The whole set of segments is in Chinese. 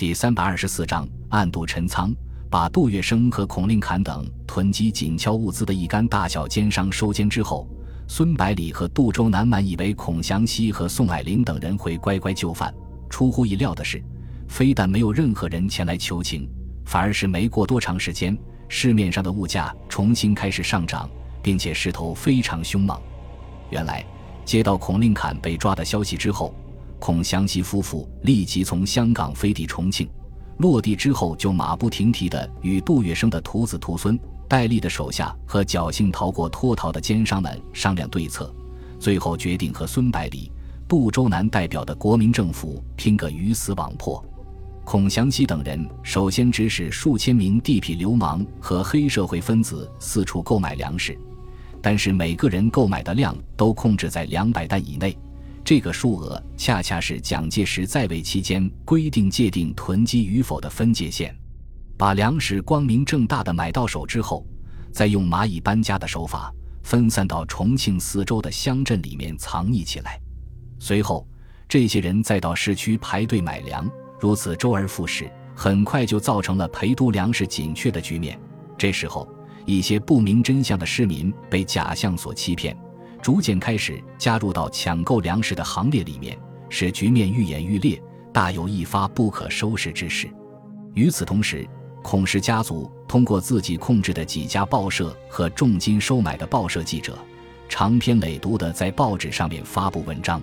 第三百二十四章暗度陈仓，把杜月笙和孔令侃等囤积紧俏物资的一干大小奸商收监之后，孙百里和杜周南满以为孔祥熙和宋霭龄等人会乖乖就范。出乎意料的是，非但没有任何人前来求情，反而是没过多长时间，市面上的物价重新开始上涨，并且势头非常凶猛。原来，接到孔令侃被抓的消息之后。孔祥熙夫妇立即从香港飞抵重庆，落地之后就马不停蹄地与杜月笙的徒子徒孙、戴笠的手下和侥幸逃过脱逃的奸商们商量对策，最后决定和孙百里、杜周南代表的国民政府拼个鱼死网破。孔祥熙等人首先指使数千名地痞流氓和黑社会分子四处购买粮食，但是每个人购买的量都控制在两百担以内。这个数额恰恰是蒋介石在位期间规定界定囤积与否的分界线。把粮食光明正大的买到手之后，再用蚂蚁搬家的手法分散到重庆四周的乡镇里面藏匿起来。随后，这些人再到市区排队买粮，如此周而复始，很快就造成了陪都粮食紧缺的局面。这时候，一些不明真相的市民被假象所欺骗。逐渐开始加入到抢购粮食的行列里面，使局面愈演愈烈，大有一发不可收拾之势。与此同时，孔氏家族通过自己控制的几家报社和重金收买的报社记者，长篇累牍地在报纸上面发布文章，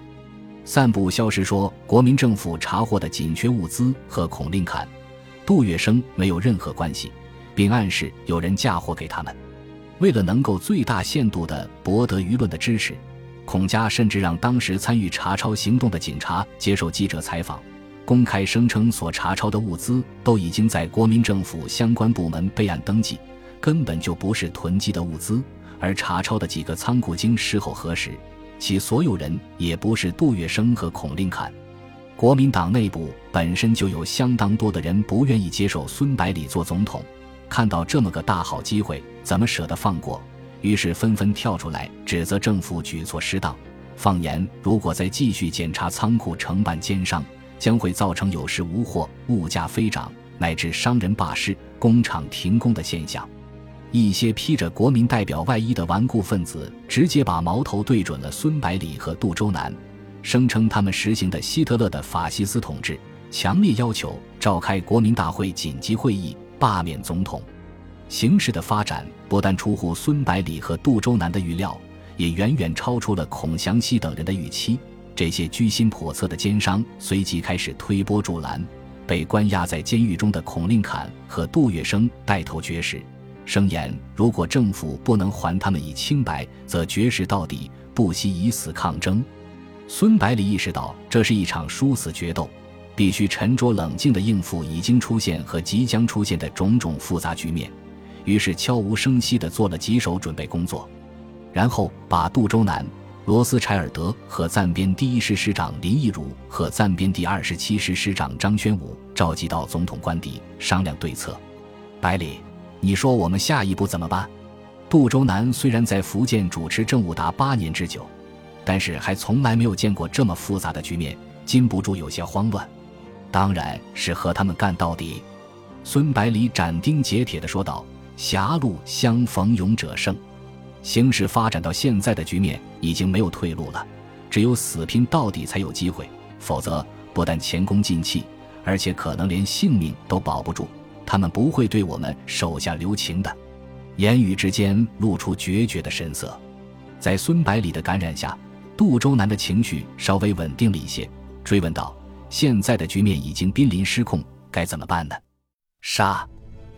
散布消息说国民政府查获的紧缺物资和孔令侃、杜月笙没有任何关系，并暗示有人嫁祸给他们。为了能够最大限度地博得舆论的支持，孔家甚至让当时参与查抄行动的警察接受记者采访，公开声称所查抄的物资都已经在国民政府相关部门备案登记，根本就不是囤积的物资。而查抄的几个仓库经事后核实，其所有人也不是杜月笙和孔令侃。国民党内部本身就有相当多的人不愿意接受孙百里做总统。看到这么个大好机会，怎么舍得放过？于是纷纷跳出来指责政府举措失当，放言如果再继续检查仓库承办奸商，将会造成有时无货、物价飞涨，乃至商人罢市、工厂停工的现象。一些披着国民代表外衣的顽固分子，直接把矛头对准了孙百里和杜周南，声称他们实行的希特勒的法西斯统治，强烈要求召开国民大会紧急会议。罢免总统，形势的发展不但出乎孙百里和杜周南的预料，也远远超出了孔祥熙等人的预期。这些居心叵测的奸商随即开始推波助澜，被关押在监狱中的孔令侃和杜月笙带头绝食，声言如果政府不能还他们以清白，则绝食到底，不惜以死抗争。孙百里意识到这是一场殊死决斗。必须沉着冷静地应付已经出现和即将出现的种种复杂局面，于是悄无声息地做了几手准备工作，然后把杜周南、罗斯柴尔德和暂编第一师师长林毅儒和暂编第二十七师师长张宣武召集到总统官邸商量对策。百里，你说我们下一步怎么办？杜周南虽然在福建主持政务达八年之久，但是还从来没有见过这么复杂的局面，禁不住有些慌乱。当然是和他们干到底，孙百里斩钉截铁地说道：“狭路相逢勇者胜。”形势发展到现在的局面已经没有退路了，只有死拼到底才有机会，否则不但前功尽弃，而且可能连性命都保不住。他们不会对我们手下留情的。言语之间露出决绝的神色，在孙百里的感染下，杜周南的情绪稍微稳定了一些，追问道。现在的局面已经濒临失控，该怎么办呢？杀！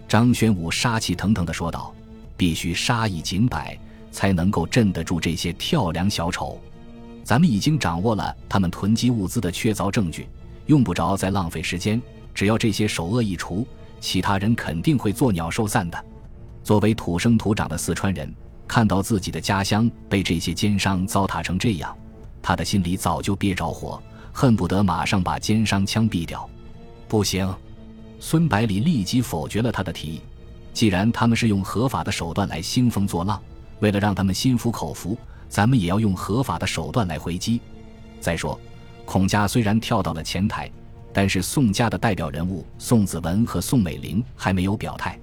张玄武杀气腾腾地说道：“必须杀一儆百，才能够镇得住这些跳梁小丑。咱们已经掌握了他们囤积物资的确凿证据，用不着再浪费时间。只要这些首恶一除，其他人肯定会作鸟兽散的。”作为土生土长的四川人，看到自己的家乡被这些奸商糟蹋成这样，他的心里早就憋着火。恨不得马上把奸商枪毙掉，不行！孙百里立即否决了他的提议。既然他们是用合法的手段来兴风作浪，为了让他们心服口服，咱们也要用合法的手段来回击。再说，孔家虽然跳到了前台，但是宋家的代表人物宋子文和宋美龄还没有表态。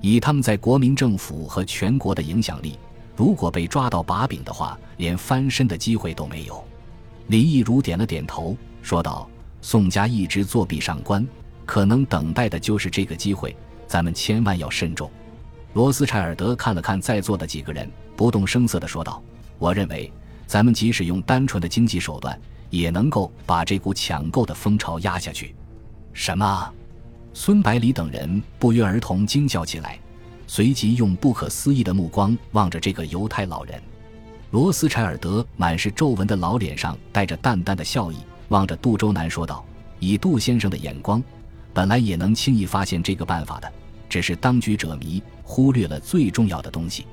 以他们在国民政府和全国的影响力，如果被抓到把柄的话，连翻身的机会都没有。林毅如点了点头，说道：“宋家一直作弊上官，可能等待的就是这个机会，咱们千万要慎重。”罗斯柴尔德看了看在座的几个人，不动声色地说道：“我认为，咱们即使用单纯的经济手段，也能够把这股抢购的风潮压下去。”什么？孙百里等人不约而同惊叫起来，随即用不可思议的目光望着这个犹太老人。罗斯柴尔德满是皱纹的老脸上带着淡淡的笑意，望着杜周南说道：“以杜先生的眼光，本来也能轻易发现这个办法的，只是当局者迷，忽略了最重要的东西。”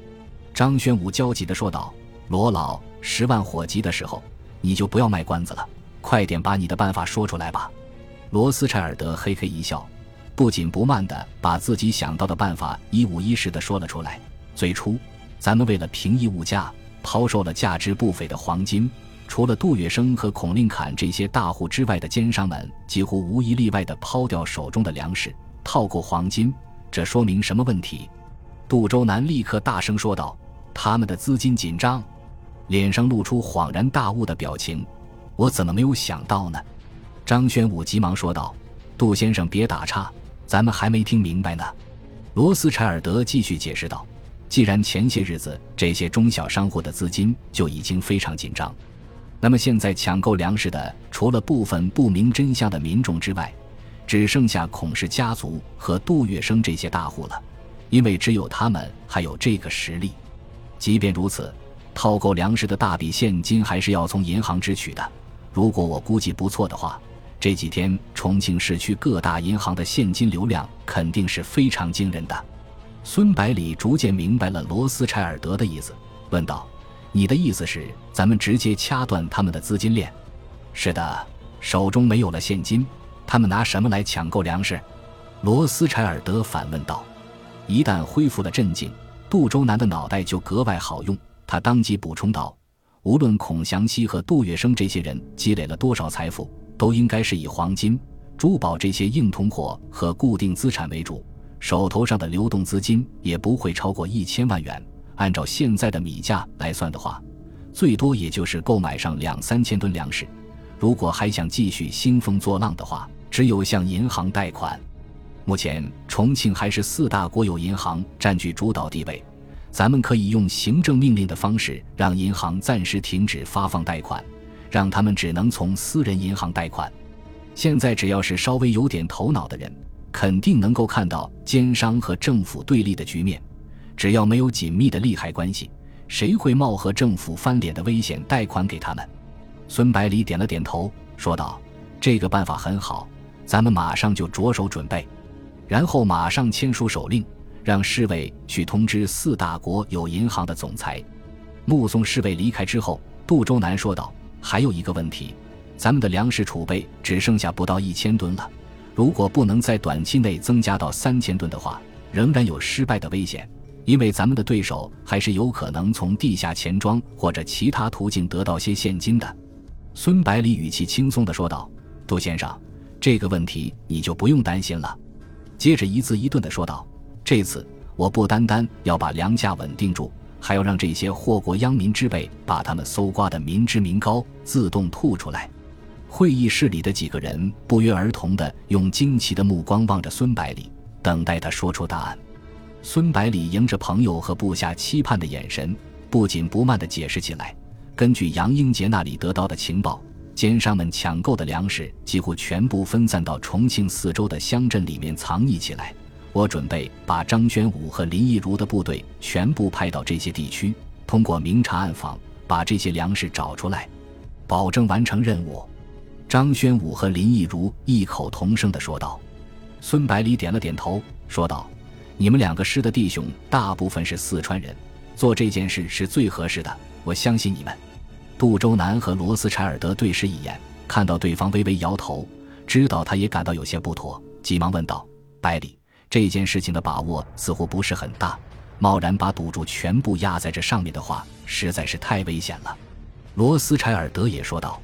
张宣武焦急地说道：“罗老，十万火急的时候，你就不要卖关子了，快点把你的办法说出来吧。”罗斯柴尔德嘿嘿一笑。不紧不慢地把自己想到的办法一五一十地说了出来。最初，咱们为了平抑物价，抛售了价值不菲的黄金。除了杜月笙和孔令侃这些大户之外的奸商们，几乎无一例外地抛掉手中的粮食，套购黄金。这说明什么问题？杜周南立刻大声说道：“他们的资金紧张。”脸上露出恍然大悟的表情。我怎么没有想到呢？张宣武急忙说道：“杜先生，别打岔。”咱们还没听明白呢，罗斯柴尔德继续解释道：“既然前些日子这些中小商户的资金就已经非常紧张，那么现在抢购粮食的除了部分不明真相的民众之外，只剩下孔氏家族和杜月笙这些大户了，因为只有他们还有这个实力。即便如此，套购粮食的大笔现金还是要从银行支取的。如果我估计不错的话。”这几天，重庆市区各大银行的现金流量肯定是非常惊人的。孙百里逐渐明白了罗斯柴尔德的意思，问道：“你的意思是，咱们直接掐断他们的资金链？”“是的，手中没有了现金，他们拿什么来抢购粮食？”罗斯柴尔德反问道。一旦恢复了镇静，杜周南的脑袋就格外好用。他当即补充道：“无论孔祥熙和杜月笙这些人积累了多少财富。”都应该是以黄金、珠宝这些硬通货和固定资产为主，手头上的流动资金也不会超过一千万元。按照现在的米价来算的话，最多也就是购买上两三千吨粮食。如果还想继续兴风作浪的话，只有向银行贷款。目前重庆还是四大国有银行占据主导地位，咱们可以用行政命令的方式让银行暂时停止发放贷款。让他们只能从私人银行贷款。现在只要是稍微有点头脑的人，肯定能够看到奸商和政府对立的局面。只要没有紧密的利害关系，谁会冒和政府翻脸的危险贷款给他们？孙百里点了点头，说道：“这个办法很好，咱们马上就着手准备。”然后马上签署手令，让侍卫去通知四大国有银行的总裁。目送侍卫离开之后，杜周南说道。还有一个问题，咱们的粮食储备只剩下不到一千吨了。如果不能在短期内增加到三千吨的话，仍然有失败的危险，因为咱们的对手还是有可能从地下钱庄或者其他途径得到些现金的。孙百里语气轻松地说道：“杜先生，这个问题你就不用担心了。”接着一字一顿地说道：“这次我不单单要把粮价稳定住。”还要让这些祸国殃民之辈把他们搜刮的民脂民膏自动吐出来。会议室里的几个人不约而同地用惊奇的目光望着孙百里，等待他说出答案。孙百里迎着朋友和部下期盼的眼神，不紧不慢地解释起来：根据杨英杰那里得到的情报，奸商们抢购的粮食几乎全部分散到重庆四周的乡镇里面藏匿起来。我准备把张宣武和林毅如的部队全部派到这些地区，通过明察暗访，把这些粮食找出来，保证完成任务。张宣武和林毅如异口同声地说道。孙百里点了点头，说道：“你们两个师的弟兄大部分是四川人，做这件事是最合适的，我相信你们。”杜周南和罗斯柴尔德对视一眼，看到对方微微摇头，知道他也感到有些不妥，急忙问道：“百里。”这件事情的把握似乎不是很大，贸然把赌注全部压在这上面的话，实在是太危险了。罗斯柴尔德也说道：“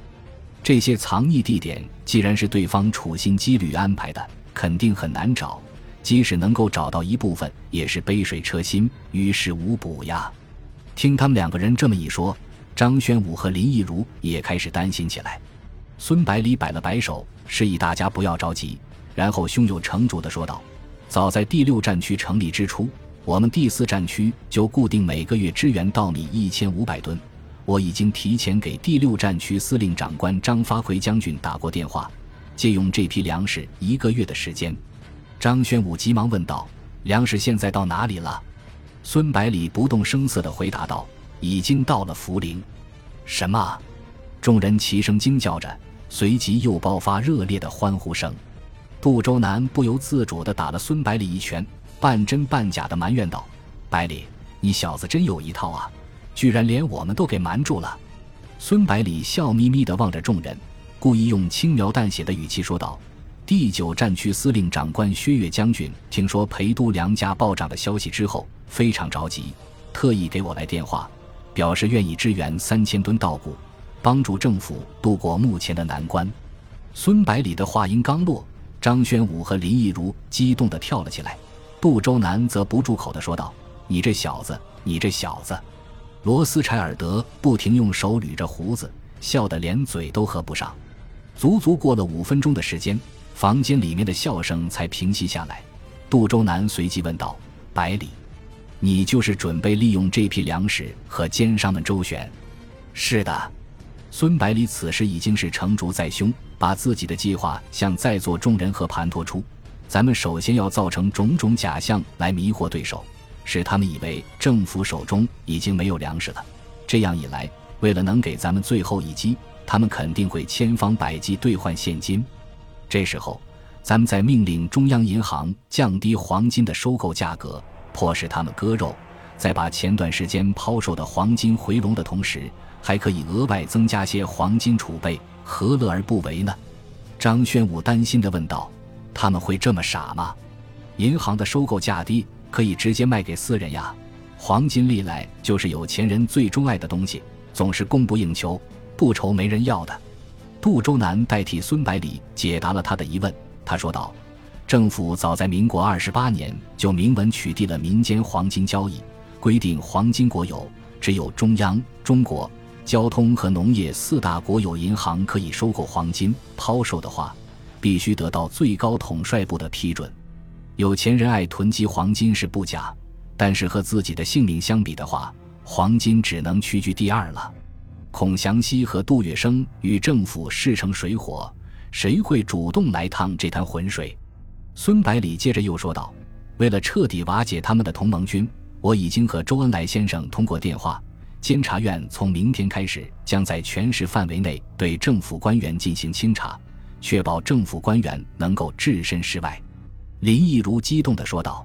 这些藏匿地点既然是对方处心积虑安排的，肯定很难找。即使能够找到一部分，也是杯水车薪，于事无补呀。听他们两个人这么一说，张宣武和林毅如也开始担心起来。孙百里摆了摆手，示意大家不要着急，然后胸有成竹地说道：“早在第六战区成立之初，我们第四战区就固定每个月支援稻米一千五百吨。我已经提前给第六战区司令长官张发奎将军打过电话，借用这批粮食一个月的时间。”张宣武急忙问道：“粮食现在到哪里了？”孙百里不动声色地回答道：“已经到了涪陵。”什么？众人齐声惊叫着，随即又爆发热烈的欢呼声。杜周南不由自主地打了孙百里一拳，半真半假地埋怨道：“百里，你小子真有一套啊！居然连我们都给瞒住了。”孙百里笑眯眯地望着众人，故意用轻描淡写的语气说道。第九战区司令长官薛岳将军听说陪都粮价暴涨的消息之后，非常着急，特意给我来电话，表示愿意支援三千吨稻谷，帮助政府度过目前的难关。孙百里的话音刚落，张宣武和林毅如激动地跳了起来，杜周南则不住口地说道：“你这小子，你这小子！”罗斯柴尔德不停用手捋着胡子，笑得连嘴都合不上。足足过了五分钟的时间。房间里面的笑声才平息下来，杜周南随即问道：“百里，你就是准备利用这批粮食和奸商们周旋？”“是的。”孙百里此时已经是成竹在胸，把自己的计划向在座众人和盘托出。咱们首先要造成种种假象来迷惑对手，使他们以为政府手中已经没有粮食了。这样一来，为了能给咱们最后一击，他们肯定会千方百计兑换现金。这时候，咱们再命令中央银行降低黄金的收购价格，迫使他们割肉，在把前段时间抛售的黄金回笼的同时，还可以额外增加些黄金储备，何乐而不为呢？张宣武担心地问道：“他们会这么傻吗？银行的收购价低，可以直接卖给私人呀。黄金历来就是有钱人最钟爱的东西，总是供不应求，不愁没人要的。”杜周南代替孙百里解答了他的疑问。他说道：“政府早在民国二十八年就明文取缔了民间黄金交易，规定黄金国有只有中央、中国、交通和农业四大国有银行可以收购黄金。抛售的话，必须得到最高统帅部的批准。有钱人爱囤积黄金是不假，但是和自己的性命相比的话，黄金只能屈居第二了。”孔祥熙和杜月笙与政府势成水火，谁会主动来趟这滩浑水？孙百里接着又说道：“为了彻底瓦解他们的同盟军，我已经和周恩来先生通过电话，监察院从明天开始将在全市范围内对政府官员进行清查，确保政府官员能够置身事外。”林毅如激动地说道：“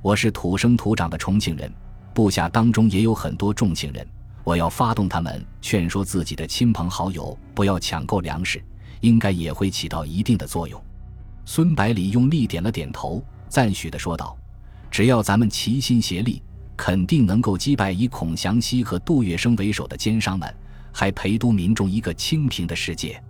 我是土生土长的重庆人，部下当中也有很多重庆人。”我要发动他们，劝说自己的亲朋好友不要抢购粮食，应该也会起到一定的作用。孙百里用力点了点头，赞许地说道：“只要咱们齐心协力，肯定能够击败以孔祥熙和杜月笙为首的奸商们，还陪都民众一个清平的世界。”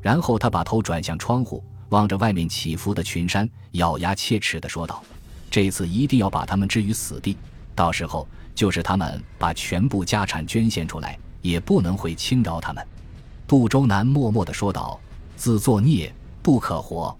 然后他把头转向窗户，望着外面起伏的群山，咬牙切齿地说道：“这次一定要把他们置于死地，到时候。”就是他们把全部家产捐献出来，也不能会轻饶他们。”杜周南默默地说道，“自作孽不可活。”